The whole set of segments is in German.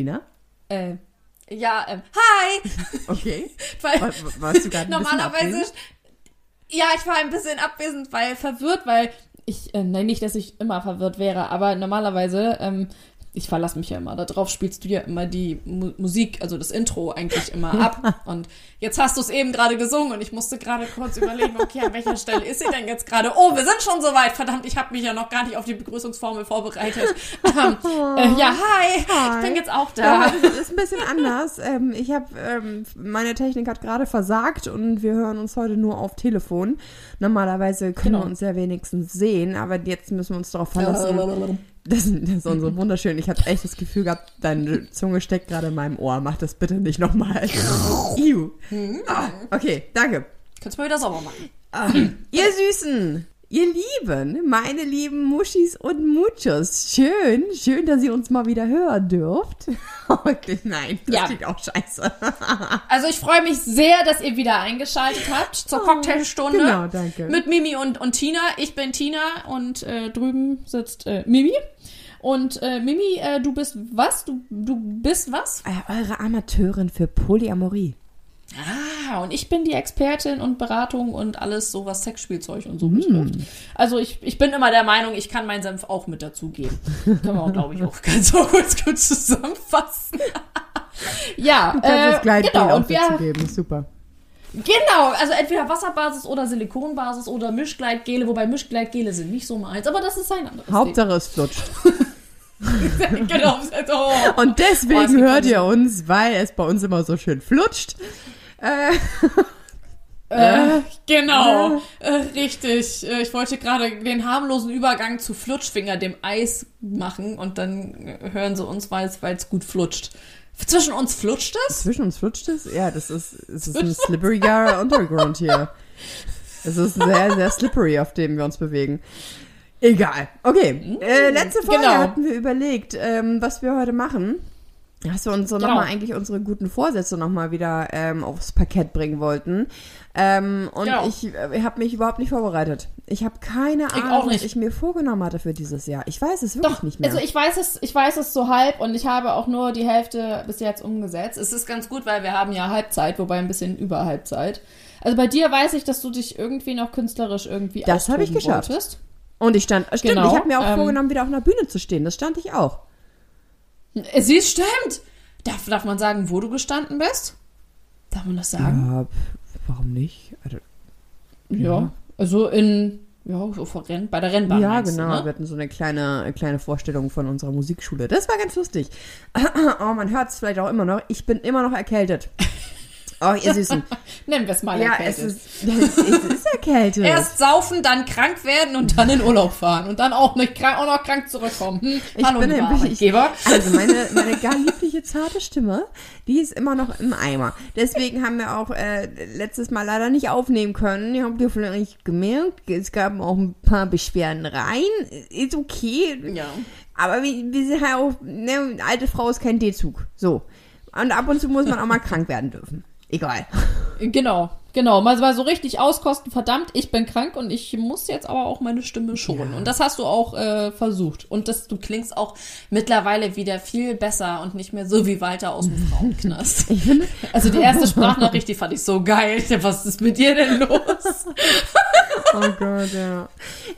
Tina? Äh, ja, ähm, hi! Okay. Weil War, warst du gerade normalerweise. Ja, ich war ein bisschen abwesend, weil verwirrt, weil ich, äh, nein, nicht, dass ich immer verwirrt wäre, aber normalerweise, ähm, ich verlasse mich ja immer darauf, spielst du ja immer die Mu Musik, also das Intro eigentlich immer ab. Und jetzt hast du es eben gerade gesungen und ich musste gerade kurz überlegen, okay, an welcher Stelle ist sie denn jetzt gerade? Oh, wir sind schon soweit. Verdammt, ich habe mich ja noch gar nicht auf die Begrüßungsformel vorbereitet. Ähm, äh, ja, hi, ich bin jetzt auch Ja, da. das ist ein bisschen anders. Ähm, ich habe, ähm, meine Technik hat gerade versagt und wir hören uns heute nur auf Telefon. Normalerweise können Genau. wir uns ja wenigstens sehen, aber jetzt müssen wir uns darauf verlassen. Das, das ist so wunderschön. Ich habe echt das Gefühl gehabt, deine Zunge steckt gerade in meinem Ohr. Mach das bitte nicht nochmal. Iu. Ah, okay, danke. Könntest du mal wieder sauber machen. Ah, ihr Süßen, ihr Lieben, meine lieben Muschis und Muchos, schön, schön, dass ihr uns mal wieder hören dürft. Okay, nein, das Ja. klingt auch scheiße. Also ich freue mich sehr, dass ihr wieder eingeschaltet habt zur Cocktailstunde. genau, danke. Mit Mimi und, und Tina. Ich bin Tina und äh, drüben sitzt äh, Mimi. Und äh, Mimi, äh, du bist was? Du, du bist was? Äh, eure Amateurin für Polyamorie. Ah, und ich bin die Expertin und Beratung und alles so, was Sexspielzeug und so Hm. betrifft. Also ich, ich bin immer der Meinung, ich kann meinen Senf auch mit dazugeben. Können wir auch, glaube ich, auch ganz so gut, gut zusammenfassen. ja, Du kannst äh, das Gleitgel genau. auch Und wir, dazu geben, super. Genau, also entweder Wasserbasis oder Silikonbasis oder Mischgleitgele, wobei Mischgleitgele sind nicht so meins, aber das ist ein anderes Hauptsache es flutscht. Genau. Oh. Und Oh, es deswegen gibt hört ihr uns, weil es bei uns immer so schön flutscht. Äh, Äh, genau, äh, richtig. Äh, ich wollte gerade den harmlosen Übergang zu Flutschfinger, dem Eis, machen und dann äh, hören sie uns, weil es gut flutscht. Zwischen uns flutscht es? zwischen uns flutscht es? Ja, das ist, es ist ein slipperiger Untergrund hier. Es ist sehr, sehr slippery, auf dem wir uns bewegen. Egal. Okay. Äh, letzte Folge genau. hatten wir überlegt, ähm, was wir heute machen. Dass wir uns so Genau. nochmal eigentlich unsere guten Vorsätze nochmal wieder ähm, aufs Parkett bringen wollten. Ähm, und Genau. ich, äh, habe mich überhaupt nicht vorbereitet. Ich habe keine Ich Ahnung, was ich mir vorgenommen hatte für dieses Jahr. Ich weiß es wirklich Doch, nicht mehr. also ich weiß es, ich weiß es so halb und ich habe auch nur die Hälfte bis jetzt umgesetzt. Es ist ganz gut, weil wir haben ja Halbzeit, wobei ein bisschen über Halbzeit. Also bei dir weiß ich, dass du dich irgendwie noch künstlerisch irgendwie Das habe ich geschafft. wolltest. und ich stand, stimmt, Genau, ich habe mir auch ähm, vorgenommen, wieder auf einer Bühne zu stehen. Das stand ich auch. Sie stimmt. Darf, darf man sagen, wo du gestanden bist? Darf man das sagen? Ja, warum nicht? Also, Ja. Also in, ja, so vor Renn, bei der Rennbahn. ja, genau. Du, ne? Wir hatten so eine kleine, eine kleine Vorstellung von unserer Musikschule. Das war ganz lustig. Oh, man hört es vielleicht auch immer noch. Ich bin immer noch erkältet. Oh, ihr Süßen. Nennen wir es mal ja, erkältet. es ist, es ist erkältet. Erst saufen, dann krank werden und dann in Urlaub fahren und dann auch nicht krank, auch noch krank zurückkommen. Hm? Ich Hallo, bin Arbeitgeber. Also meine, meine gar liebliche, zarte Stimme, die ist immer noch im Eimer. Deswegen haben wir auch äh, letztes Mal leider nicht aufnehmen können. Ihr habt ihr vielleicht gemerkt, es gab auch ein paar Beschwerden rein. Ist okay. Ja. Aber wir, wir sind halt auch, ne, alte Frau ist kein D-Zug. So. Und ab und zu muss man auch mal krank werden dürfen. Egal. Genau, genau. Mal, mal so richtig auskosten. Verdammt, ich bin krank und ich muss jetzt aber auch meine Stimme schonen. Und das hast du auch äh, versucht. Und das, du klingst auch mittlerweile wieder viel besser und nicht mehr so wie Walter aus dem Frauenknast. Finde, Also die erste Sprachnachricht, die fand ich so geil. Was ist mit dir denn los? oh Gott, ja.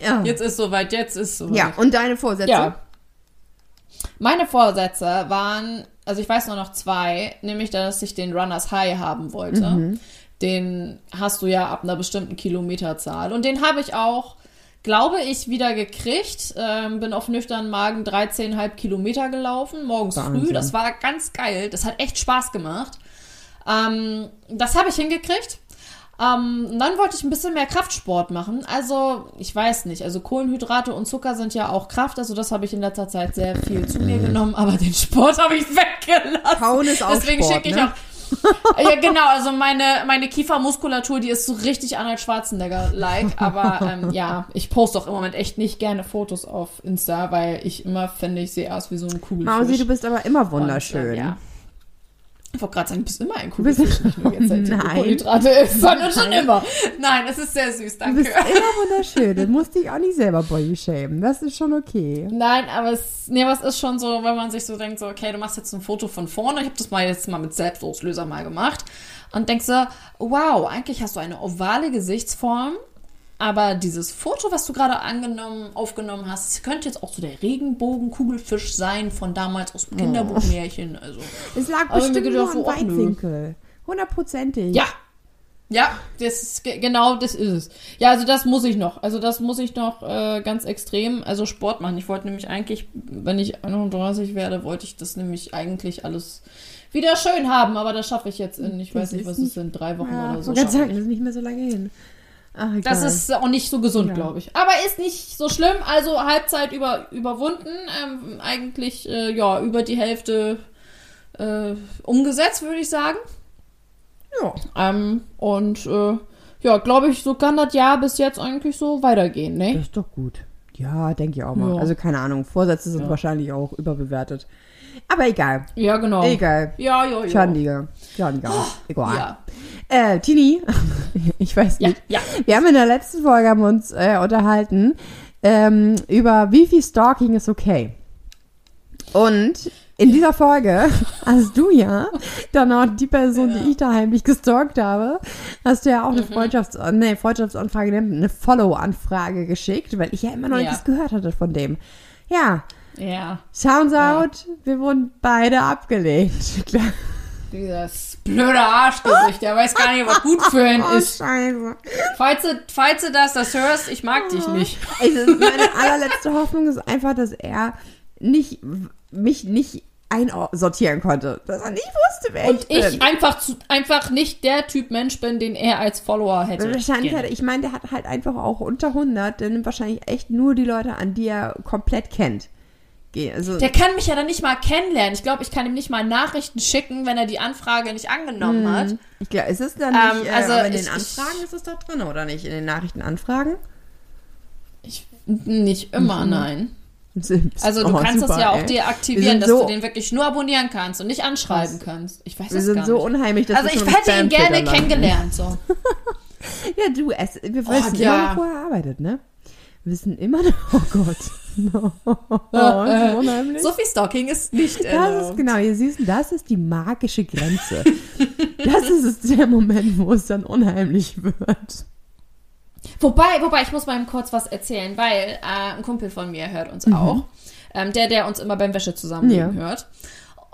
Ja, Jetzt ist soweit, jetzt ist soweit. ja und deine Vorsätze? Ja. Meine Vorsätze waren, also ich weiß nur noch zwei, nämlich, dass ich den Runners High haben wollte. Mhm. Den hast du ja ab einer bestimmten Kilometerzahl. Und den habe ich auch, glaube ich, wieder gekriegt. Ähm, bin auf nüchternen Magen 13,5 Kilometer gelaufen, morgens Wahnsinn. früh. Das war ganz geil. Das hat echt Spaß gemacht. Ähm, das habe ich hingekriegt. Ähm, und dann wollte ich ein bisschen mehr Kraftsport machen. Also, ich weiß nicht. Also, Kohlenhydrate und Zucker sind ja auch Kraft. Also, das habe ich in letzter Zeit sehr viel zu mir genommen. Aber den Sport habe ich weggelassen. Kauen ist auch Deswegen schicke ich ne? auch. ja, genau. Also, meine, meine Kiefermuskulatur, die ist so richtig Arnold Schwarzenegger-like. Aber ähm, ja, ich poste auch im Moment echt nicht gerne Fotos auf Insta, weil ich immer finde, ich sehe aus wie so ein Kugelfisch. Mausi, du bist aber immer Und, wunderschön. ähm, ja. Ich wollte gerade sagen, du bist immer ein Kugelfisch, nicht nur jetzt, seit du Nein. Kohlenhydrate isst, sondern schon immer. Nein, das ist sehr süß, Du danke. bist immer wunderschön. Du musst dich auch nicht selber body shamen. Das ist schon okay. Nein, aber es, nee, aber es ist schon so, wenn man sich so denkt, so, okay, du machst jetzt ein Foto von vorne. Ich habe das mal jetzt mal mit Selbstauslöser mal gemacht. Und denkst so, wow, eigentlich hast du eine ovale Gesichtsform. Aber dieses Foto, was du gerade angenommen, aufgenommen hast, könnte jetzt auch so der Regenbogen-Kugelfisch sein von damals aus dem Kinderbuchmärchen. Also, Es lag bestimmt nur so, am nö. Weitwinkel. Hundertprozentig. ja. Ja, das ist, ge- genau das ist es. Ja, also das muss ich noch. Also das muss ich noch äh, ganz extrem, also Sport machen. Ich wollte nämlich eigentlich, wenn ich 31 werde, wollte ich das nämlich eigentlich alles wieder schön haben. Aber das schaffe ich jetzt in, ich Das weiß nicht, was es sind, drei Wochen Ja, oder so. ich sagen, das ist nicht mehr so lange hin. Ach. Das ist auch nicht so gesund, Ja. glaube ich. Aber ist nicht so schlimm. Also Halbzeit über, überwunden. Ähm, eigentlich, äh, ja, über die Hälfte äh, umgesetzt, würde ich sagen. ja. Ähm, und äh, ja, glaube ich, so kann das Jahr bis jetzt eigentlich so weitergehen, ne? Das ist doch gut. Ja, denke ich auch mal. Ja. Also keine Ahnung, Vorsätze sind Ja. wahrscheinlich auch überbewertet. Aber egal. Ja, genau. Egal. Ja, ja, ja. Schandige. Schandige. Egal. Ja, Äh, Tini, ich weiß ja, nicht. ja. Wir haben in der letzten Folge haben uns äh, unterhalten ähm, über wie viel Stalking ist okay. Und in dieser Folge hast du ja dann auch die Person, die ich da heimlich gestalkt habe, hast du ja auch eine Freundschafts nee, Freundschaftsanfrage, eine Follow-Anfrage geschickt, weil ich ja immer noch Ja. nichts gehört hatte von dem. Ja, Ja, sounds Ja. out, wir wurden beide abgelehnt. Dieses blöde Arschgesicht, der weiß gar nicht, was gut für ihn Oh, ist. scheiße. Falls du, falls du das, das hörst, ich mag dich nicht. Also meine allerletzte Hoffnung ist einfach, dass er nicht mich nicht einsortieren konnte. Dass er nicht wusste, wer Und ich bin. ich einfach, zu, einfach nicht der Typ Mensch bin, den er als Follower hätte. Wahrscheinlich hat, ich meine, der hat halt einfach auch unter 100, der nimmt wahrscheinlich echt nur die Leute an, die er komplett kennt. Geh- Also, Der kann mich ja dann nicht mal kennenlernen. Ich glaube, ich kann ihm nicht mal Nachrichten schicken, wenn er die Anfrage nicht angenommen hat. ich glaube, ist es dann Ähm, nicht, äh, also in ich- den ich- Anfragen ist es doch drin, oder nicht? In den Nachrichtenanfragen? Ich, nicht immer, nein. Also du Oh, kannst super, das ja auch ey. deaktivieren, Wir sind dass so- du den wirklich nur abonnieren kannst und nicht anschreiben kannst. Ich weiß Wir das sind gar so nicht. unheimlich, dass Also wir ich hätte ihn gerne kennengelernt. So. Ja, du, es, wir wissen Oh, ja. wo er arbeitet, ne? Wissen immer noch, oh Gott. No. Oh, das ist unheimlich. So viel Stalking ist nicht Das ist erlaubt. genau, ihr siehst, das ist die magische Grenze. das ist der Moment, wo es dann unheimlich wird. Wobei, wobei, ich muss mal kurz was erzählen, weil äh, ein Kumpel von mir hört uns auch. Ähm, der, der uns immer beim Wäsche zusammenlegen Ja. hört.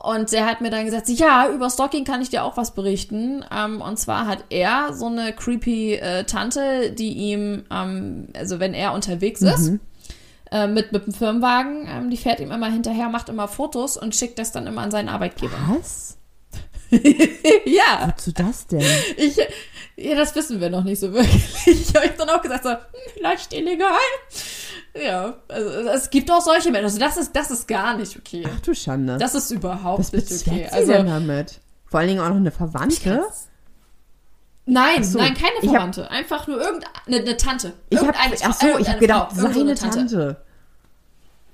Und der hat mir dann gesagt, ja, über Stalking kann ich dir auch was berichten. Ähm, und zwar hat er so eine creepy äh, Tante, die ihm, ähm, also wenn er unterwegs ist, äh, mit, mit dem Firmenwagen, ähm, die fährt ihm immer hinterher, macht immer Fotos und schickt das dann immer an seinen Arbeitgeber. Was? ja, Wozu das denn? ich, ja, das wissen wir noch nicht so wirklich. Ich habe dann auch gesagt, so, hm, vielleicht illegal. Ja, also es gibt auch solche Menschen. Also das ist, das ist gar nicht okay. Ach du Schande. Das ist überhaupt Was nicht okay. sie Also denn damit? Vor allen Dingen auch noch eine Verwandte? nein, so, nein, keine ich hab- Verwandte. Einfach nur irgendeine eine Tante. Ich habe, Irgendeine ach so, ich habe gedacht, Frau, seine eine Tante.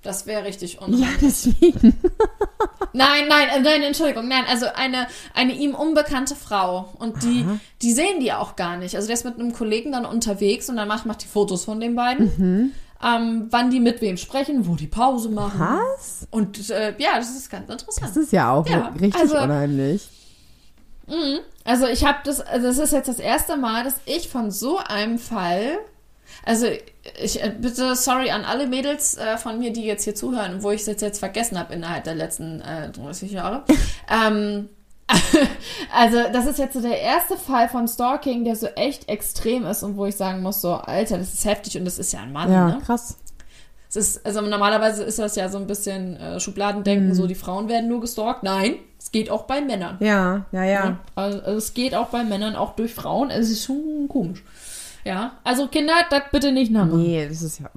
Das wäre richtig Ja, unheimlich. deswegen. Nein, nein, äh, nein, Entschuldigung, nein, also eine, eine ihm unbekannte Frau. Und die, Aha. die sehen die auch gar nicht. Also der ist mit einem Kollegen dann unterwegs und dann macht, macht die Fotos von den beiden. Mhm. Ähm, wann die mit wem sprechen, wo die Pause machen. Was? Und äh, ja, das ist ganz interessant. Das ist ja auch Ja, richtig also- unheimlich. Also ich habe das, also das ist jetzt das erste Mal, dass ich von so einem Fall, also ich äh, bitte sorry an alle Mädels äh, von mir, die jetzt hier zuhören, wo ich es jetzt, jetzt vergessen habe innerhalb der letzten äh, 30 Jahre. ähm, also das ist jetzt so der erste Fall von Stalking, der so echt extrem ist und wo ich sagen muss, so Alter, das ist heftig und das ist ja ein Mann, Ja, ne? krass. Es ist, also normalerweise ist das ja so ein bisschen äh, Schubladendenken, Mhm. so die Frauen werden nur gestalkt. Nein, es geht auch bei Männern. Ja, ja, ja. Also, also es geht auch bei Männern, auch durch Frauen. Es ist schon komisch. Ja, also Kinder, das bitte nicht nachmachen. Nee, das ist ja,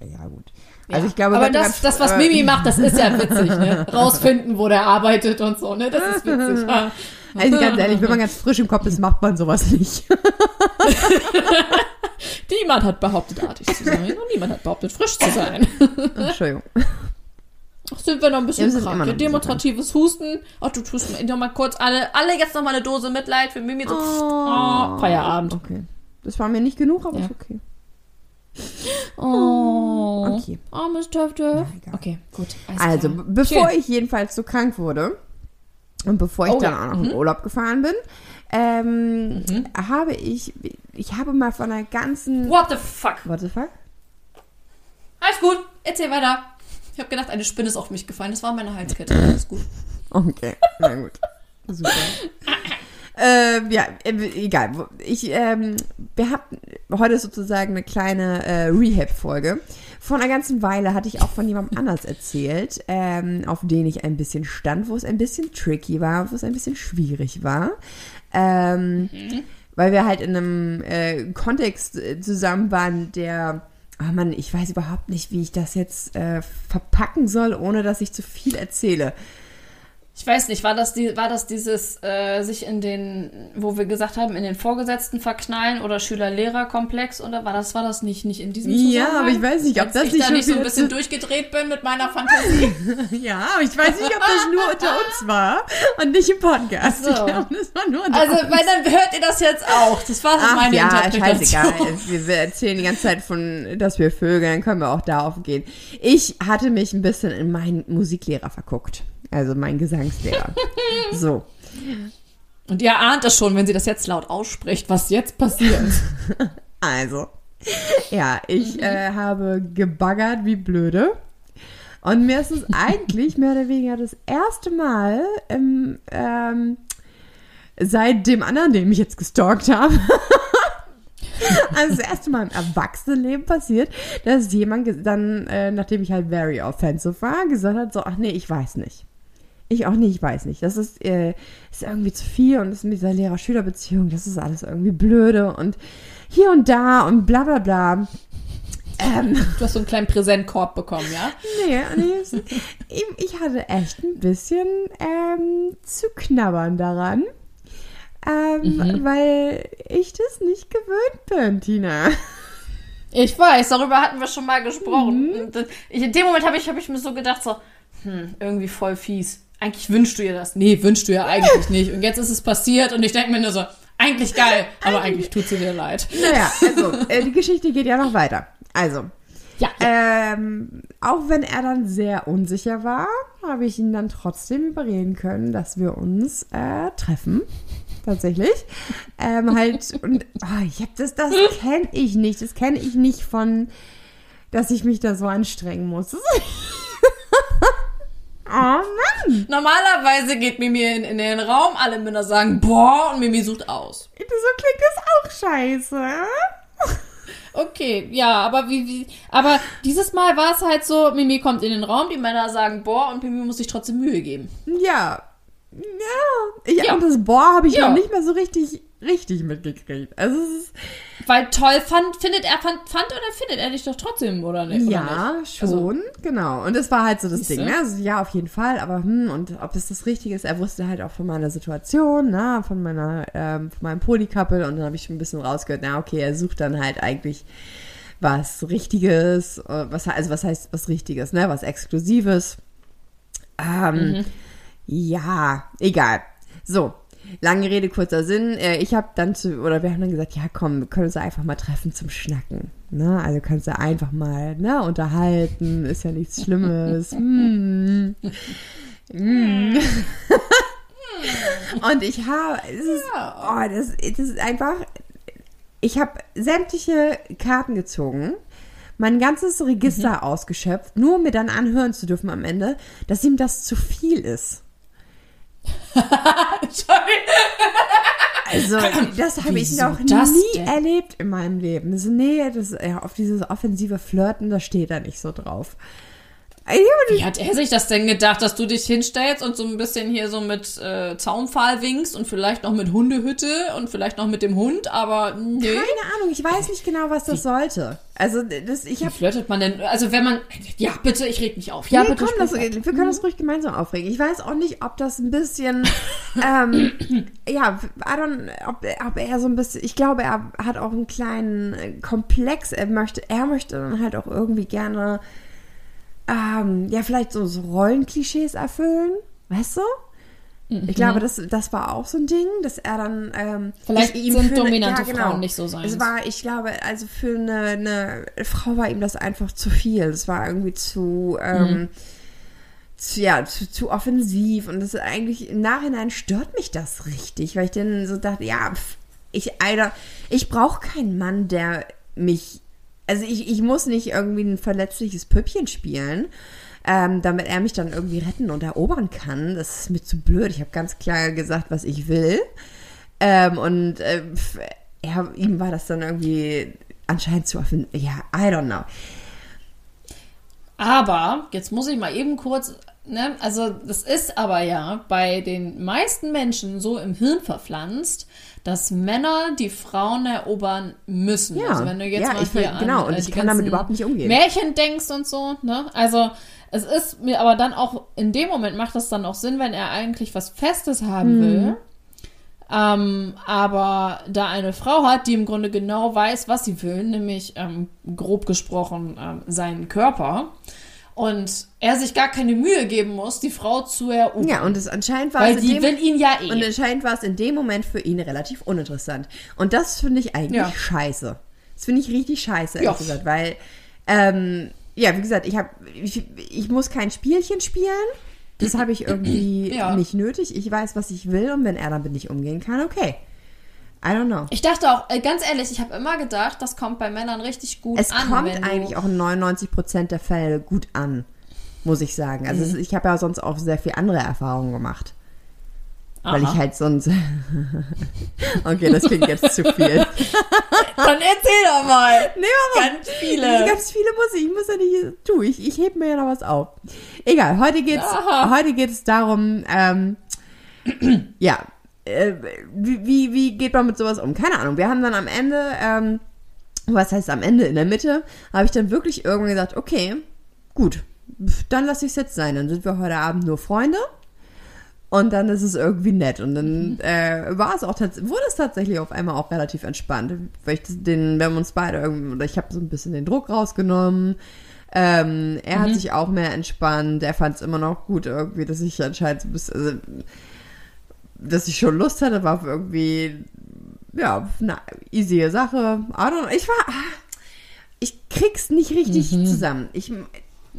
ja gut. Also ich glaube, aber das, das, was Mimi macht, das ist ja witzig, ne? Rausfinden, wo der arbeitet und so, ne? Das ist witzig. Ja. Also ganz ehrlich, wenn man ganz frisch im Kopf ist, macht man sowas nicht. Niemand hat behauptet, artig zu sein und niemand hat behauptet, frisch zu sein. Entschuldigung. Ach, sind wir noch ein bisschen krank. Ja, bisschen demonstratives Husten. Ach, du tust mir noch mal kurz alle, alle jetzt noch mal eine Dose Mitleid für Mimi. So, oh, Feierabend. Okay. Das war mir nicht genug, aber Ja. ist okay. Oh, Okay. armes egal. okay, gut. Also, klar. bevor Schön. ich jedenfalls so krank wurde und bevor ich Oh dann ja, auch noch in Urlaub gefahren bin, ähm, habe ich, ich habe mal von einer ganzen, What the fuck? what the fuck? Alles gut, erzähl weiter. Ich habe gedacht, eine Spinne ist auf mich gefallen. Das war meine Halskette. Alles gut. Okay, na gut. Super. ähm, ja, äh, egal. Ich, ähm, wir hatten heute sozusagen eine kleine äh, Rehab-Folge. Vor einer ganzen Weile hatte ich auch von jemandem anders erzählt, ähm, auf den ich ein bisschen stand, wo es ein bisschen tricky war, wo es ein bisschen schwierig war. Ähm, Weil wir halt in einem äh, Kontext äh, zusammen waren, der Ah Mann, ich weiß überhaupt nicht, wie ich das jetzt äh, verpacken soll, ohne dass ich zu viel erzähle. Ich weiß nicht, war das, die, war das dieses äh, sich in den, wo wir gesagt haben, in den Vorgesetzten verknallen oder Schüler-Lehrer-Komplex oder war das, war das nicht, nicht in diesem Ja, Zusammenhang? aber ich weiß nicht, ob Als das ich nicht da nicht so ein bisschen durchgedreht bin mit meiner Fantasie. Ja, aber ich weiß nicht, ob das nur unter uns war und nicht im Podcast. So. Ich glaube, das war nur unter Also, uns. weil dann hört ihr das jetzt auch. Das war so Ach meine ja, Interpretation. scheißegal. Wir, wir erzählen die ganze Zeit von, dass wir vögeln, können wir auch darauf gehen. Ich hatte mich ein bisschen in meinen Musiklehrer verguckt. Also meinen Gesangslehrer. so. Und ihr ahnt es schon, wenn sie das jetzt laut ausspricht, was jetzt passiert. Also. Ja, ich äh, habe gebaggert wie blöde. Und mir ist es eigentlich mehr oder weniger das erste Mal im, ähm, seit dem anderen, den ich jetzt gestalkt habe. Also das erste Mal im Erwachsenenleben passiert, dass jemand dann, äh, nachdem ich halt very offensive war, gesagt hat, so, ach nee, ich weiß nicht. Ich auch nicht, ich weiß nicht. Das ist, äh, ist irgendwie zu viel und das mit dieser Lehrer-Schüler-Beziehung, das ist alles irgendwie blöde und hier und da und bla bla bla. Ähm, Du hast so einen kleinen Präsentkorb bekommen, ja? nee, nee, ich, ich hatte echt ein bisschen ähm, zu knabbern daran. Ähm, Weil ich das nicht gewöhnt bin, Tina. Ich weiß, darüber hatten wir schon mal Mhm. gesprochen. Und das- Ich, in dem Moment habe ich, hab ich mir so gedacht, so, hm, irgendwie voll fies. Eigentlich wünschst du ihr das. Nee, wünschst du ihr eigentlich nicht. Und jetzt ist es passiert und ich denke mir nur so, eigentlich geil, aber eigentlich tut sie dir leid. Naja, also, äh, die Geschichte geht ja noch weiter. Also, Ja, ähm, auch wenn er dann sehr unsicher war, habe ich ihn dann trotzdem überreden können, dass wir uns äh, treffen. Tatsächlich. Ähm, halt, und oh, ich hab das, das kenne ich nicht. Das kenne ich nicht von, dass ich mich da so anstrengen muss. oh Mann! normalerweise geht Mimi in, in den Raum, alle Männer sagen, boah, und Mimi sucht aus. So klingt das auch scheiße. Okay, ja, aber wie, wie, aber dieses Mal war es halt so, Mimi kommt in den Raum, die Männer sagen, boah, und Mimi muss sich trotzdem Mühe geben. Ja. Ja. Ich, Ja. Und das Boah habe ich Ja. noch nicht mehr so richtig, richtig mitgekriegt. Also es Weil toll fand, findet er, fand, fand oder findet er dich doch trotzdem, oder nicht? Oder ja, nicht? schon, Also, genau. Und das war halt so das? Ding, ne? Also ja, auf jeden Fall, aber hm, und ob das das Richtige ist, er wusste halt auch von meiner Situation, na, von meiner, ähm, von meinem Polycouple und dann habe ich schon ein bisschen rausgehört, na, okay, er sucht dann halt eigentlich was Richtiges, äh, was, also was heißt was Richtiges, ne, was Exklusives. Ähm, Mhm. Ja, egal. So, lange Rede, kurzer Sinn. Äh, Ich habe dann zu, oder wir haben dann gesagt, ja komm, wir können uns einfach mal treffen zum Schnacken. Ne? Also kannst du einfach mal ne, unterhalten, ist ja nichts Schlimmes. Hm. Hm. Und ich habe, es ist, oh, das, das ist einfach, ich habe sämtliche Karten gezogen, mein ganzes Register ausgeschöpft, nur um mir dann anhören zu dürfen am Ende, dass ihm das zu viel ist. Sorry. Also, das habe ich noch das nie denn? erlebt in meinem Leben. Das, nee, das, ja, auf dieses offensive Flirten, da steht er nicht so drauf. Wie hat er sich das denn gedacht, dass du dich hinstellst und so ein bisschen hier so mit äh, Zaunpfahl winkst und vielleicht noch mit Hundehütte und vielleicht noch mit dem Hund, aber nee. Keine Ahnung, ich weiß nicht genau, was das sollte. Also, das, ich Wie habe flirtet man denn? Also wenn man, ja bitte, ich reg mich auf. Ja nee, bitte. komm, das, wir können das ruhig gemeinsam aufregen. Ich weiß auch nicht, ob das ein bisschen, ähm, ja, I don't, ob, ob er so ein bisschen, ich glaube, er hat auch einen kleinen äh, Komplex. Er möchte, er möchte dann halt auch irgendwie gerne ähm, ja, vielleicht so, so Rollenklischees erfüllen, weißt du? Ich glaube, das, das war auch so ein Ding, dass er dann. Ähm, Vielleicht ich ihm sind für eine- dominante ja, genau. Frauen nicht so sein. Es war, ich glaube, also für eine, eine Frau war ihm das einfach zu viel. Es war irgendwie zu, ähm, zu ja, zu, zu offensiv. Und das ist eigentlich im Nachhinein stört mich das richtig, weil ich dann so dachte, ja, ich, Alter, ich brauche keinen Mann, der mich. Also ich, ich muss nicht irgendwie ein verletzliches Püppchen spielen. Ähm, damit er mich dann irgendwie retten und erobern kann. Das ist mir zu blöd. Ich habe ganz klar gesagt, was ich will. Ähm, und äh, er, ihm war das dann irgendwie anscheinend zu offen. Ja, I don't know. Aber, jetzt muss ich mal eben kurz, ne, also das ist aber ja bei den meisten Menschen so im Hirn verpflanzt, dass Männer die Frauen erobern müssen. Ja, also wenn du jetzt ja, mal ich hier ver- genau, an, und äh, ich kann damit überhaupt nicht umgehen. Märchen denkst und so, ne? Also es ist mir aber dann auch, in dem Moment macht das dann auch Sinn, wenn er eigentlich was Festes haben Mhm. will. Ähm, aber da eine Frau hat, die im Grunde genau weiß, was sie will, nämlich ähm, grob gesprochen ähm, seinen Körper, und er sich gar keine Mühe geben muss, die Frau zu erobern. Ja, und es anscheinend war weil es in die dem, will ihn ja eh. und anscheinend war es in dem Moment für ihn relativ uninteressant. Und das finde ich eigentlich Ja. scheiße. Das finde ich richtig scheiße, ehrlich Ja. gesagt, weil ähm, ja, wie gesagt, ich habe ich, ich muss kein Spielchen spielen. Das habe ich irgendwie Ja. nicht nötig. Ich weiß, was ich will und wenn er damit nicht umgehen kann, okay. I don't know. ich dachte auch, äh, ganz ehrlich, ich habe immer gedacht, das kommt bei Männern richtig gut Es an. kommt wenn du- eigentlich auch in 99% der Fälle gut an, muss ich sagen. Also Mhm. es, ich habe ja sonst auch sehr viel andere Erfahrungen gemacht. Weil Aha. ich halt sonst. okay, das klingt jetzt zu viel. Dann erzähl doch mal. Nee, warum? Ganz viele. Ganz viele muss ich. Ich muss ja nicht. Tu, ich, ich heb mir ja noch was auf. Egal, heute geht's, Aha. heute geht es darum, ähm, ja, äh, wie, wie, wie geht man mit sowas um? Keine Ahnung. Wir haben dann am Ende, ähm, was heißt am Ende, in der Mitte, habe ich dann wirklich irgendwann gesagt, okay, gut, dann lasse ich es jetzt sein. Dann sind wir heute Abend nur Freunde. Und dann ist es irgendwie nett. Und dann äh, war es auch wurde es tatsächlich auf einmal auch relativ entspannt. Weil ich den, wir haben uns beide irgendwie, oder ich habe so ein bisschen den Druck rausgenommen. Ähm, er hat sich auch mehr entspannt. Er fand es immer noch gut irgendwie, dass ich anscheinend so ein bisschen, also, dass ich schon Lust hatte, war irgendwie, ja, eine easy Sache. I don't know. Ich war, ah, ich krieg's nicht richtig zusammen. Ich,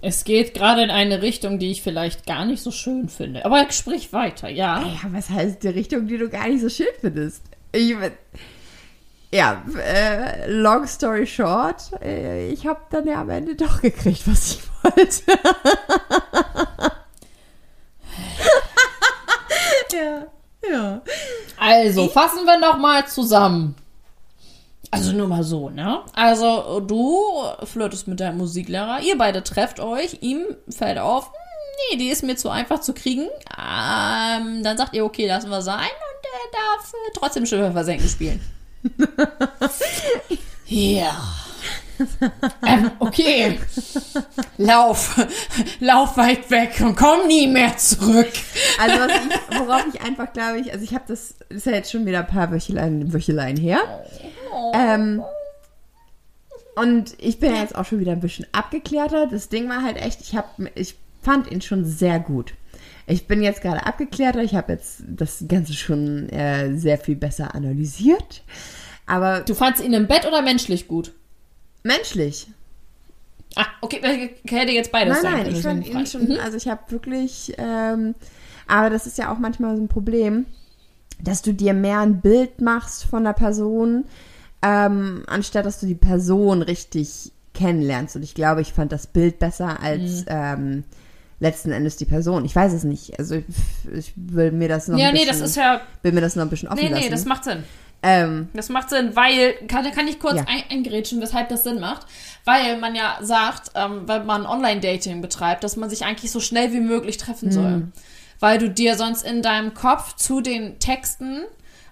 Es geht gerade in eine Richtung, die ich vielleicht gar nicht so schön finde. Aber sprich weiter, ja. Ja, was heißt die Richtung, die du gar nicht so schön findest? Ich, ja, äh, long story short, äh, ich habe dann ja am Ende doch gekriegt, was ich wollte. ja, ja. Also, fassen wir noch mal zusammen. Also nur mal so, ne? Also, du flirtest mit deinem Musiklehrer, ihr beide trefft euch, ihm fällt auf, hm, nee, die ist mir zu einfach zu kriegen. Ähm, dann sagt ihr, okay, lassen wir sein und er darf äh, trotzdem Schiffe versenken spielen. ja. Ähm, okay. Lauf. Lauf weit weg und komm nie mehr zurück. Also ich, worauf ich einfach glaube ich, also ich habe das, ist ja jetzt schon wieder ein paar Wöchelein, Wöchelein her. Ähm, und ich bin ja jetzt auch schon wieder ein bisschen abgeklärter. Das Ding war halt echt, ich, hab, ich fand ihn schon sehr gut. Ich bin jetzt gerade abgeklärter. Ich habe jetzt das Ganze schon äh, sehr viel besser analysiert. Aber Du fandst ihn im Bett oder menschlich gut? Menschlich. Ah, okay, ich hätte jetzt beides Nein, sein nein, können, ich fand ihn schon, also ich habe wirklich, ähm, aber das ist ja auch manchmal so ein Problem, dass du dir mehr ein Bild machst von der Person, ähm, anstatt dass du die Person richtig kennenlernst. Und ich glaube, ich fand das Bild besser als ähm, letzten Endes die Person. Ich weiß es nicht. Also ich, ich will mir das noch Ja, ein nee, bisschen, das ist ja. will mir das noch ein bisschen offen Nee, lassen. nee, das macht Sinn. Ähm, Das macht Sinn, weil, kann, kann ich kurz Ja. ein, eingrätschen, weshalb das Sinn macht? Weil man ja sagt, ähm, wenn man Online-Dating betreibt, dass man sich eigentlich so schnell wie möglich treffen Mhm. soll. Weil du dir sonst in deinem Kopf zu den Texten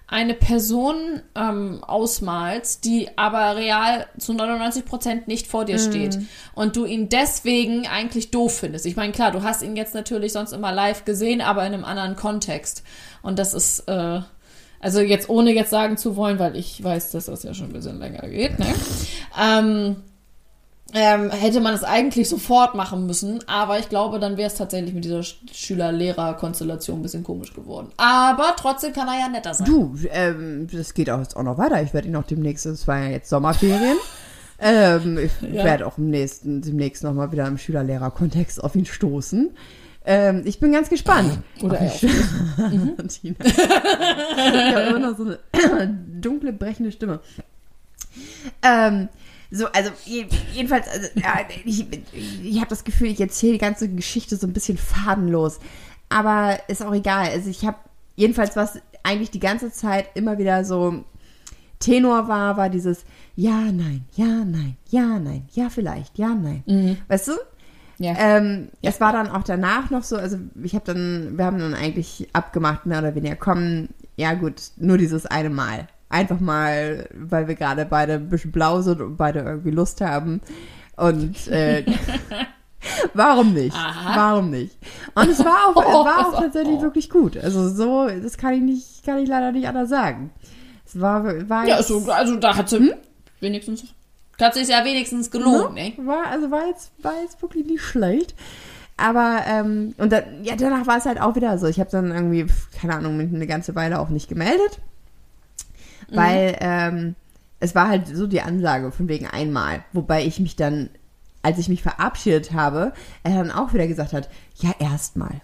eine Person ähm, ausmalst, die aber real zu 99% nicht vor dir steht. Und du ihn deswegen eigentlich doof findest. Ich meine, klar, du hast ihn jetzt natürlich sonst immer live gesehen, aber in einem anderen Kontext. Und das ist, äh, also jetzt ohne jetzt sagen zu wollen, weil ich weiß, dass das ja schon ein bisschen länger geht, ne? Ähm, ähm, hätte man es eigentlich sofort machen müssen, aber ich glaube, dann wäre es tatsächlich mit dieser Sch- Schüler-Lehrer-Konstellation ein bisschen komisch geworden. Aber trotzdem kann er ja netter sein. Du, ähm, das geht auch jetzt auch noch weiter. Ich werde ihn auch demnächst, es war ja jetzt Sommerferien. ähm, ich Ja. werde auch im nächsten, demnächst nochmal wieder im Schüler-Lehrer-Kontext auf ihn stoßen. Ähm, ich bin ganz gespannt. Oder er ich- Tina. ich habe immer noch so eine dunkle, brechende Stimme. Ähm, so, also je, jedenfalls, also, ja, ich, ich habe das Gefühl, ich erzähle die ganze Geschichte so ein bisschen fadenlos. Aber ist auch egal. Also ich habe jedenfalls was eigentlich die ganze Zeit immer wieder so Tenor war, war dieses Ja, nein, ja, nein, ja, nein, ja, vielleicht, ja, nein. Weißt du? Ja. Ähm, Es war dann auch danach noch so, also ich habe dann, wir haben dann eigentlich abgemacht, mehr oder weniger, komm, ja gut, nur dieses eine Mal. Einfach mal, weil wir gerade beide ein bisschen blau sind und beide irgendwie Lust haben. Und äh, warum nicht? Aha. Warum nicht? Und es war auch, es war auch Oh. tatsächlich wirklich gut. Also so, das kann ich nicht, kann ich leider nicht anders sagen. Es war, war ja, also, also da hat sie wenigstens, hat sich ja wenigstens gelohnt, ne? War, also war jetzt, war jetzt wirklich nicht schlecht. Aber, ähm, und dann, ja, danach war es halt auch wieder so. Ich habe dann irgendwie, keine Ahnung, eine ganze Weile auch nicht gemeldet. Weil, ähm, es war halt so die Ansage von wegen einmal. Wobei ich mich dann, als ich mich verabschiedet habe, er dann auch wieder gesagt hat, ja, erstmal.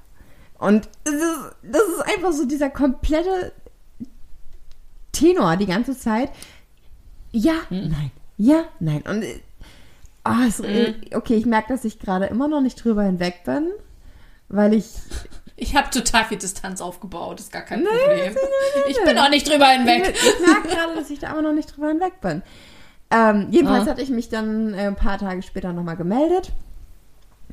Und das ist, das ist einfach so dieser komplette Tenor die ganze Zeit. Ja, nein. Ja, nein. Und ah, es, äh, okay, ich merke, dass ich gerade immer noch nicht drüber hinweg bin, weil ich Ich habe total viel Distanz aufgebaut, ist gar kein Problem. Ich bin auch nicht drüber hinweg. ich merke gerade, dass ich da immer noch nicht drüber hinweg bin. Ähm, jedenfalls Ah. hatte ich mich dann äh, ein paar Tage später nochmal gemeldet.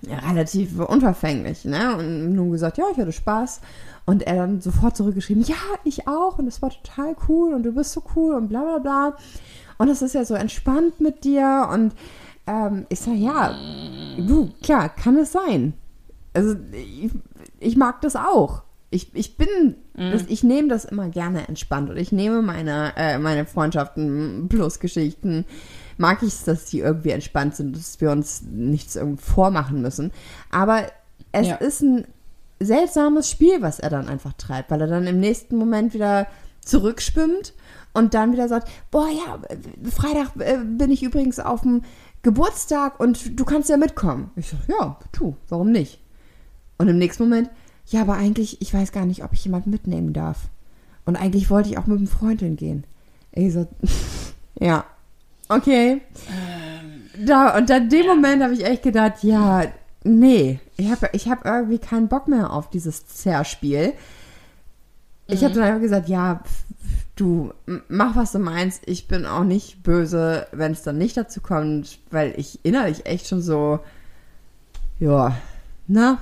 Ja, relativ unverfänglich, ne? Und nun gesagt, ja, ich hatte Spaß. Und er dann sofort zurückgeschrieben, ja, ich auch. Und es war total cool und du bist so cool und bla bla bla. Und es ist ja so entspannt mit dir. Und ähm, ich sage, ja, du, klar, kann es sein. Also ich, ich mag das auch. Ich, ich bin, das, ich nehme das immer gerne entspannt und ich nehme meine, äh, meine Freundschaften plus Geschichten, mag ich es, dass die irgendwie entspannt sind, dass wir uns nichts irgendwie vormachen müssen. Aber es Ja. ist ein seltsames Spiel, was er dann einfach treibt, weil er dann im nächsten Moment wieder zurückschwimmt und dann wieder sagt, boah ja, Freitag äh, bin ich übrigens auf dem Geburtstag und du kannst ja mitkommen. Ich sag, ja, tu, warum nicht? Und im nächsten Moment, ja, aber eigentlich, ich weiß gar nicht, ob ich jemanden mitnehmen darf. Und eigentlich wollte ich auch mit einem Freund hingehen. Ich so, ja, okay. Da, und dann dem Moment habe ich echt gedacht, ja, nee, ich habe ich hab irgendwie keinen Bock mehr auf dieses Zerrspiel. Ich habe dann einfach gesagt, ja, du, mach was du meinst. Ich bin auch nicht böse, wenn es dann nicht dazu kommt, weil ich innerlich echt schon so, ja, na,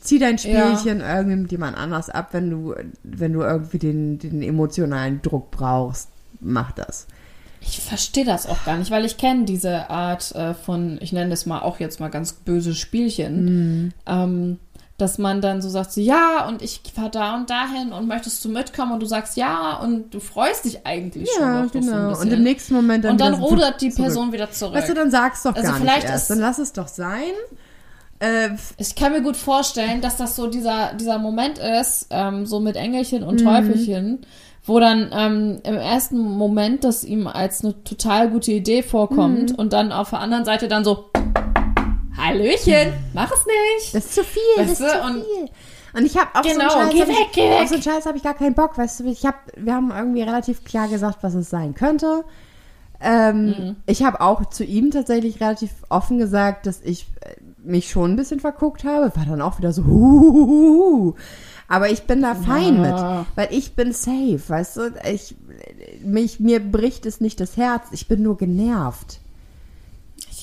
zieh dein Spielchen irgendwie mit jemand anders ab, wenn du, wenn du irgendwie den, den emotionalen Druck brauchst. Mach das. Ich verstehe das auch gar nicht, weil ich kenne diese Art äh, von, ich nenne es mal auch jetzt mal ganz böse Spielchen, ähm, dass man dann so sagt, so, ja, und ich fahre da und dahin und möchtest du mitkommen und du sagst ja und du freust dich eigentlich schon Ja, so ein genau. bisschen. Und im nächsten Moment dann und dann rudert die zurück. Person wieder zurück. Weißt du, dann sag's doch Also gar vielleicht nicht erst. ist- Dann lass es doch sein. Äh, Ich kann mir gut vorstellen, dass das so dieser, dieser Moment ist, ähm, so mit Engelchen Mhm. und Teufelchen, wo dann ähm, im ersten Moment das ihm als eine total gute Idee Mhm. vorkommt und dann auf der anderen Seite dann so, Hallöchen, mach es nicht. das ist zu viel, Weißt das ist zu und- viel. Und ich habe auf Genau, so einen Scheiß, weg, ich, auf so einen Scheiß habe ich gar keinen Bock, weißt du, ich hab, wir haben irgendwie relativ klar gesagt, was es sein könnte. Ähm, Mhm. Ich habe auch zu ihm tatsächlich relativ offen gesagt, dass ich äh, mich schon ein bisschen verguckt habe. War dann auch wieder so, huhuhuhu. aber ich bin da fein Ja. mit, weil ich bin safe, weißt du. Ich, mich, mir bricht es nicht das Herz, ich bin nur genervt.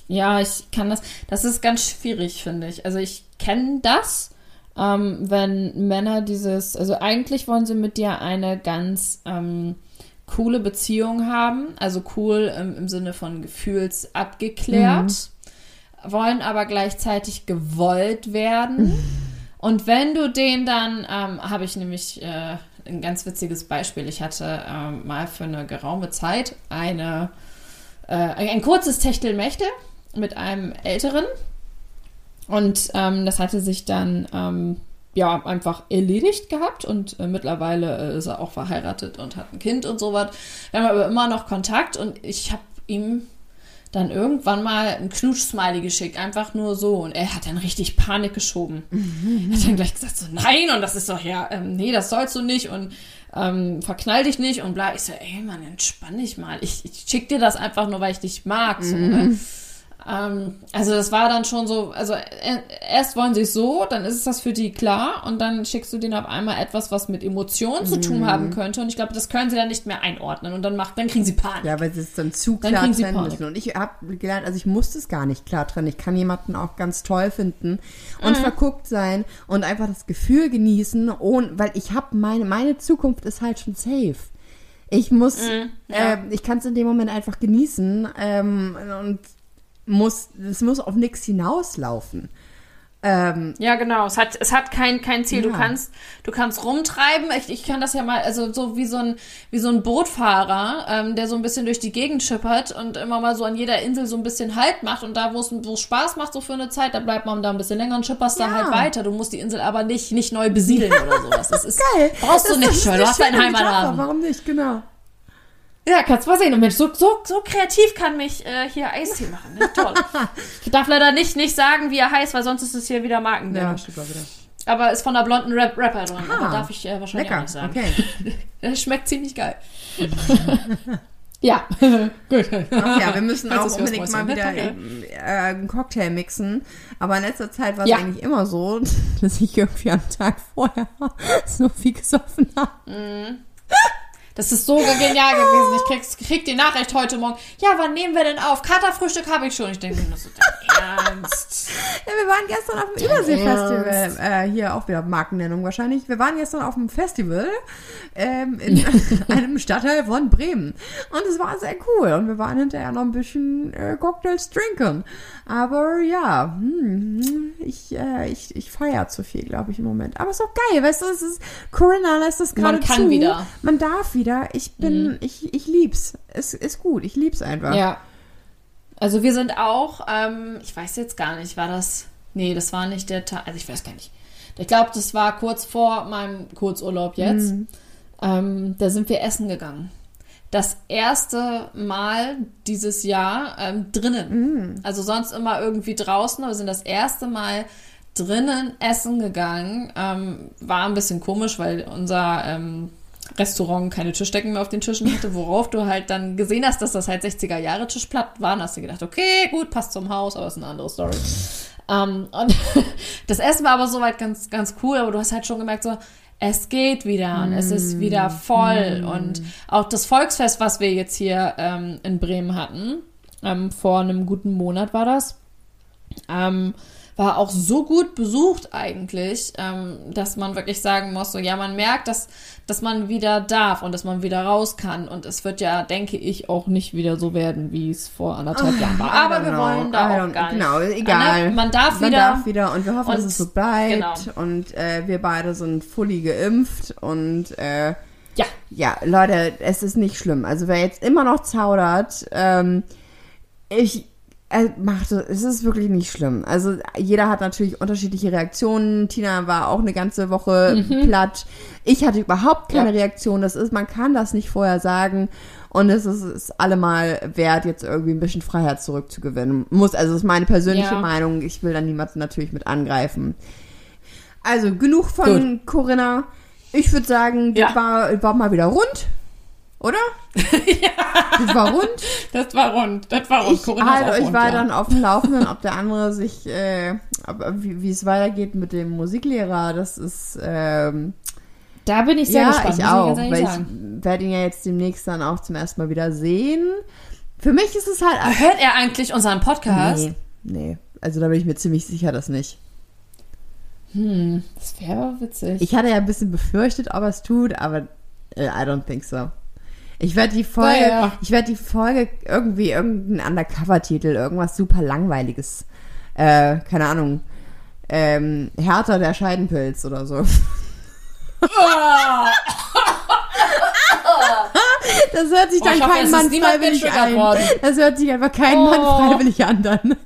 Ja, ich kann das. Das ist ganz schwierig, finde ich. Also ich kenne das, ähm, wenn Männer dieses, also eigentlich wollen sie mit dir eine ganz ähm, coole Beziehung haben, also cool im, im Sinne von gefühlsabgeklärt, wollen aber gleichzeitig gewollt werden. Und wenn du den dann, ähm, habe ich nämlich äh, ein ganz witziges Beispiel. Ich hatte ähm, mal für eine geraume Zeit eine äh, ein kurzes Techtelmechtel mit einem Älteren. Und ähm, das hatte sich dann ähm, ja einfach erledigt gehabt und äh, mittlerweile äh, ist er auch verheiratet und hat ein Kind und sowas. Wir haben aber immer noch Kontakt und ich habe ihm dann irgendwann mal ein Knutsch-Smiley geschickt, einfach nur so. Und er hat dann richtig Panik geschoben. Mhm. Er hat dann gleich gesagt so, nein, und das ist doch ja, ähm, nee, das sollst du nicht und ähm, verknall dich nicht und bla. Ich so, ey Mann, entspann dich mal. Ich, ich schick dir das einfach nur, weil ich dich mag. So, ne? Ähm, also das war dann schon so, also äh, erst wollen sie es so, dann ist es das für die klar und dann schickst du denen auf einmal etwas, was mit Emotionen zu tun haben mhm. könnte und ich glaube, das können sie dann nicht mehr einordnen und dann macht, dann kriegen sie Panik. Ja, weil sie es dann zu klar dann trennen müssen. Und ich habe gelernt, also ich musste es gar nicht klar trennen. Ich kann jemanden auch ganz toll finden und mhm. verguckt sein und einfach das Gefühl genießen, ohne, weil ich habe meine, meine Zukunft ist halt schon safe. Ich muss, mm, ja. äh, ich kann es in dem Moment einfach genießen ähm, und muss, es muss auf nichts hinauslaufen. Ähm, ja, genau. Es hat, es hat kein, kein Ziel. Ja. Du kannst, du kannst rumtreiben. Ich, ich kann das ja mal, also so wie so ein, wie so ein Bootfahrer, ähm, der so ein bisschen durch die Gegend schippert und immer mal so an jeder Insel so ein bisschen Halt macht und da, wo es, wo es Spaß macht, so für eine Zeit, da bleibt man da ein bisschen länger und schipperst ja. da halt weiter. Du musst die Insel aber nicht, nicht neu besiedeln oder sowas. Das ist, geil. Brauchst das du nicht, schon. Du hast deinen Heimathafen. Warum nicht, genau. Ja, kannst mal sehen. Und Mensch, so, so, so kreativ kann mich äh, hier Eistee machen. Ne? Toll. ich darf leider nicht, nicht sagen, wie er heißt, weil sonst ist es hier wieder Marken. Ja, stimmt wieder. Aber ist von der blonden Rap Rapper drin. Ah, aber darf ich äh, wahrscheinlich lecker. auch nicht sagen. Okay. schmeckt ziemlich geil. ja, gut. Ach ja, wir müssen auch unbedingt mal wieder äh, einen Cocktail mixen. Aber in letzter Zeit war es ja. eigentlich immer so, dass ich irgendwie am Tag vorher so viel gesoffen habe. Mm. Das ist so genial gewesen. Ich krieg, krieg die Nachricht heute Morgen. Ja, wann nehmen wir denn auf? Katerfrühstück habe ich schon. Ich denke mir, ist ernst. ja, wir waren gestern auf dem Überseefestival. Äh, hier auch wieder Markennennung wahrscheinlich. Wir waren gestern auf dem Festival ähm, in einem Stadtteil von Bremen. Und es war sehr cool. Und wir waren hinterher noch ein bisschen äh, Cocktails trinken. Aber ja, hm, ich, äh, ich, ich feiere zu viel, glaube ich, im Moment. Aber es ist auch geil, weißt du, es ist, Corinna lässt es gerade zu. Man kann wieder. Man darf wieder. Ich bin, mhm. ich, ich lieb's. Es ist gut, ich lieb's einfach. Ja. Also wir sind auch, ähm, ich weiß jetzt gar nicht, war das, nee, das war nicht der Tag, also ich weiß gar nicht. Ich glaube, das war kurz vor meinem Kurzurlaub jetzt. Mhm. Ähm, da sind wir essen gegangen das erste Mal dieses Jahr ähm, drinnen. Mm. Also sonst immer irgendwie draußen, aber sind das erste Mal drinnen essen gegangen. Ähm, war ein bisschen komisch, weil unser ähm, Restaurant keine Tischdecken mehr auf den Tischen hatte, worauf du halt dann gesehen hast, dass das halt 60er Jahre Tischplatten waren. Hast du gedacht, okay, gut, passt zum Haus, aber ist eine andere Story. Um, ähm, und das Essen war aber soweit ganz, ganz cool, aber du hast halt schon gemerkt, so, es geht wieder und mm. es ist wieder voll. Mm. Und auch das Volksfest, was wir jetzt hier ähm, in Bremen hatten, ähm, vor einem guten Monat war das, ähm, war auch so gut besucht eigentlich, ähm, dass man wirklich sagen muss, so ja, man merkt, dass, dass man wieder darf und dass man wieder raus kann. Und es wird ja, denke ich, auch nicht wieder so werden, wie es vor anderthalb oh, Jahren war. Aber wir wollen da auch gar nicht. Genau, egal. Ne? Man darf man wieder. Man darf wieder und wir hoffen, und, dass es so bleibt. Genau. Und äh, wir beide sind fully geimpft und äh, ja. Ja, Leute, es ist nicht schlimm. Also wer jetzt immer noch zaudert, ähm, ich er macht, es ist wirklich nicht schlimm. Also jeder hat natürlich unterschiedliche Reaktionen. Tina war auch eine ganze Woche mhm. platt. Ich hatte überhaupt keine ja. Reaktion. Das ist, man kann das nicht vorher sagen. Und es ist, ist allemal wert, jetzt irgendwie ein bisschen Freiheit zurückzugewinnen. Muss, also das ist meine persönliche ja. Meinung. Ich will da niemanden natürlich mit angreifen. Also genug von Gut. Corinna. Ich würde sagen, ja. war, war mal wieder rund. Oder? ja. Das war rund. Das war rund. Das war rund. Ich Corinna halt euch war ja. dann auf dem Laufenden, ob der andere sich, äh, wie, wie es weitergeht mit dem Musiklehrer. Das ist. Ähm, da bin ich sehr ja, gespannt. Ich auch, ich weil ich werde ihn ja jetzt demnächst dann auch zum ersten Mal wieder sehen. Für mich ist es halt. Hört er eigentlich unseren Podcast? Nee, nee. Also da bin ich mir ziemlich sicher, dass nicht. Hm, das wäre witzig. Ich hatte ja ein bisschen befürchtet, ob er es tut, aber äh, I don't think so. Ich werde die Folge, ja. ich werde die Folge irgendwie irgendeinen Undercover-Titel, irgendwas super langweiliges, äh, keine Ahnung, ähm, Härter der Scheidenpilz oder so. das hört sich Oh, dann hoffe, kein es Mann freiwillig an. Das hört sich einfach kein Oh. Mann freiwillig an dann.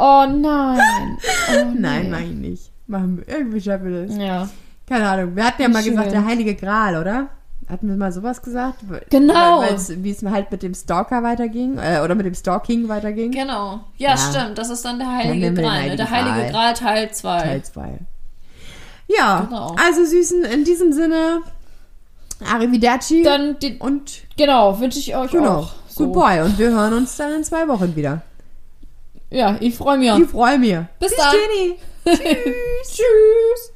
Oh nein. Oh, Nein, ich nicht. Machen wir irgendwie schaffen wir das. Ja. Keine Ahnung. Wir hatten ja mal Schön. gesagt, der heilige Gral, oder? Hatten wir mal sowas gesagt? Genau. Wie es halt mit dem Stalker weiterging. Äh, oder mit dem Stalking weiterging. Genau. Ja, Ja. stimmt. Das ist dann der Heilige Gral. Ne? Der Heilige Gral. Teil 2. Teil 2. Ja, Genau. also Süßen, in diesem Sinne, Arrivederci. Dann, die, und genau, wünsche ich euch genau, auch. So. goodbye. Und wir hören uns dann in zwei Wochen wieder. Ja, ich freue mich. Ich freue mich. Bis dann. Jenny. Tschüss. Tschüss.